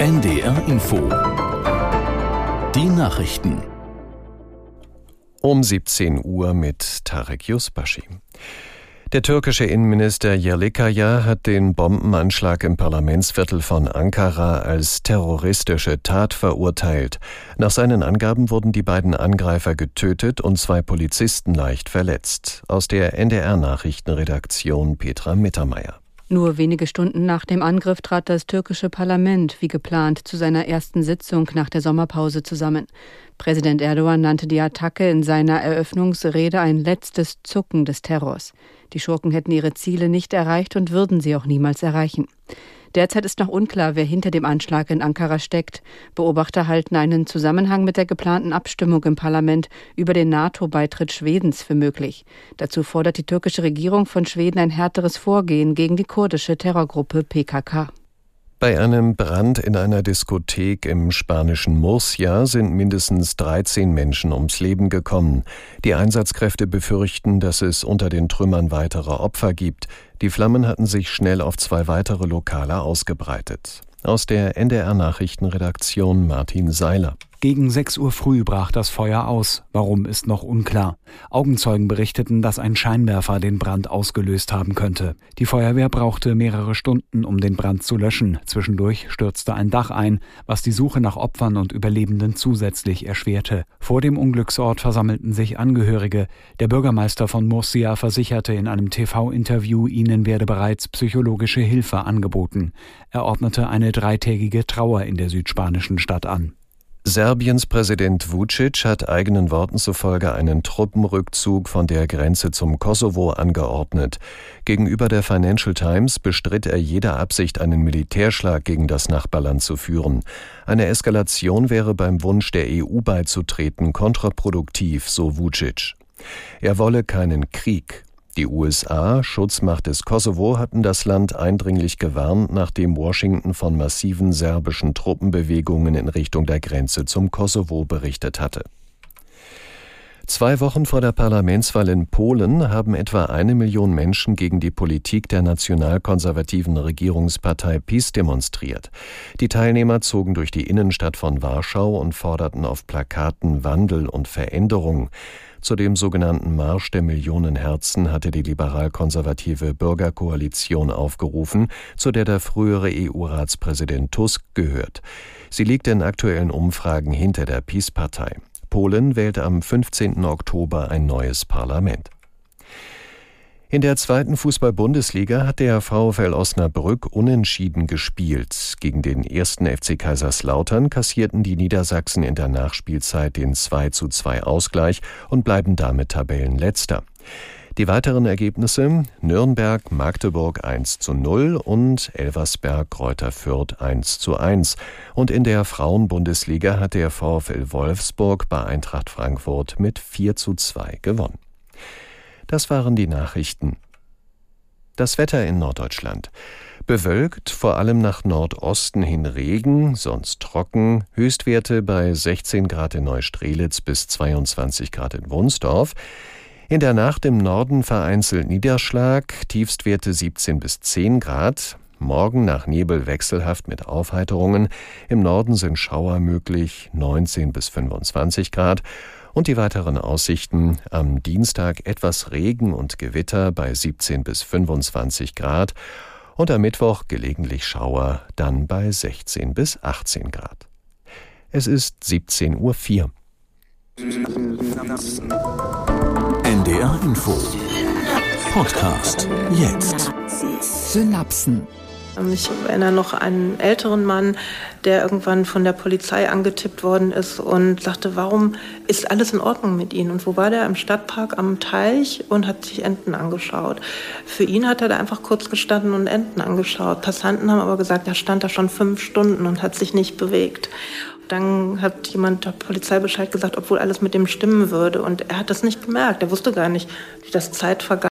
NDR Info. Die Nachrichten. Um 17 Uhr mit Tarek Yusbashi. Der türkische Innenminister Yerlikaya hat den Bombenanschlag im Parlamentsviertel von Ankara als terroristische Tat verurteilt. Nach seinen Angaben wurden die beiden Angreifer getötet und zwei Polizisten leicht verletzt. Aus der NDR Nachrichtenredaktion Petra Mittermeier. Nur wenige Stunden nach dem Angriff trat das türkische Parlament wie geplant zu seiner ersten Sitzung nach der Sommerpause zusammen. Präsident Erdogan nannte die Attacke in seiner Eröffnungsrede ein letztes Zucken des Terrors. Die Schurken hätten ihre Ziele nicht erreicht und würden sie auch niemals erreichen. Derzeit ist noch unklar, wer hinter dem Anschlag in Ankara steckt. Beobachter halten einen Zusammenhang mit der geplanten Abstimmung im Parlament über den NATO-Beitritt Schwedens für möglich. Dazu fordert die türkische Regierung von Schweden ein härteres Vorgehen gegen die kurdische Terrorgruppe PKK. Bei einem Brand in einer Diskothek im spanischen Murcia sind mindestens 13 Menschen ums Leben gekommen. Die Einsatzkräfte befürchten, dass es unter den Trümmern weitere Opfer gibt. Die Flammen hatten sich schnell auf zwei weitere Lokale ausgebreitet. Aus der NDR Nachrichtenredaktion Martin Seiler. Gegen 6 Uhr früh brach das Feuer aus. Warum ist noch unklar. Augenzeugen berichteten, dass ein Scheinwerfer den Brand ausgelöst haben könnte. Die Feuerwehr brauchte mehrere Stunden, um den Brand zu löschen. Zwischendurch stürzte ein Dach ein, was die Suche nach Opfern und Überlebenden zusätzlich erschwerte. Vor dem Unglücksort versammelten sich Angehörige. Der Bürgermeister von Murcia versicherte in einem TV-Interview, ihnen werde bereits psychologische Hilfe angeboten. Er ordnete eine dreitägige Trauer in der südspanischen Stadt an. Serbiens Präsident Vucic hat eigenen Worten zufolge einen Truppenrückzug von der Grenze zum Kosovo angeordnet. Gegenüber der Financial Times bestritt er jede Absicht, einen Militärschlag gegen das Nachbarland zu führen. Eine Eskalation wäre beim Wunsch der EU beizutreten kontraproduktiv, so Vucic. Er wolle keinen Krieg. Die USA, Schutzmacht des Kosovo, hatten das Land eindringlich gewarnt, nachdem Washington von massiven serbischen Truppenbewegungen in Richtung der Grenze zum Kosovo berichtet hatte. Zwei Wochen vor der Parlamentswahl in Polen haben etwa eine Million Menschen gegen die Politik der nationalkonservativen Regierungspartei PiS demonstriert. Die Teilnehmer zogen durch die Innenstadt von Warschau und forderten auf Plakaten Wandel und Veränderung. Zu dem sogenannten Marsch der Millionen Herzen hatte die liberal-konservative Bürgerkoalition aufgerufen, zu der der frühere EU-Ratspräsident Tusk gehört. Sie liegt in aktuellen Umfragen hinter der Peace-Partei. Polen wählt am 15. Oktober ein neues Parlament. In der zweiten Fußball-Bundesliga hat der VfL Osnabrück unentschieden gespielt. Gegen den ersten FC Kaiserslautern kassierten die Niedersachsen in der Nachspielzeit den 2 zu 2 Ausgleich und bleiben damit Tabellenletzter. Die weiteren Ergebnisse Nürnberg, Magdeburg 1 zu 0 und Elversberg, Kräuter Fürth 1 zu 1. Und in der Frauenbundesliga hat der VfL Wolfsburg bei Eintracht Frankfurt mit 4 zu 2 gewonnen. Das waren die Nachrichten. Das Wetter in Norddeutschland. Bewölkt, vor allem nach Nordosten hin Regen, sonst trocken, Höchstwerte bei 16 Grad in Neustrelitz bis 22 Grad in Wunsdorf. In der Nacht im Norden vereinzelt Niederschlag, Tiefstwerte 17 bis 10 Grad. Morgen nach Nebel wechselhaft mit Aufheiterungen. Im Norden sind Schauer möglich, 19 bis 25 Grad. Und die weiteren Aussichten am Dienstag etwas Regen und Gewitter bei 17 bis 25 Grad und am Mittwoch gelegentlich Schauer dann bei 16 bis 18 Grad. Es ist 17.04 Uhr. NDR Info Podcast jetzt. Synapsen ich erinnere noch einen älteren Mann, der irgendwann von der Polizei angetippt worden ist und sagte, warum ist alles in Ordnung mit Ihnen? Und wo war der? Im Stadtpark am Teich und hat sich Enten angeschaut. Für ihn hat er da einfach kurz gestanden und Enten angeschaut. Passanten haben aber gesagt, er stand da schon fünf Stunden und hat sich nicht bewegt. Dann hat jemand der Polizei Bescheid gesagt, obwohl alles mit dem stimmen würde. Und er hat das nicht gemerkt. Er wusste gar nicht, wie das Zeit vergangen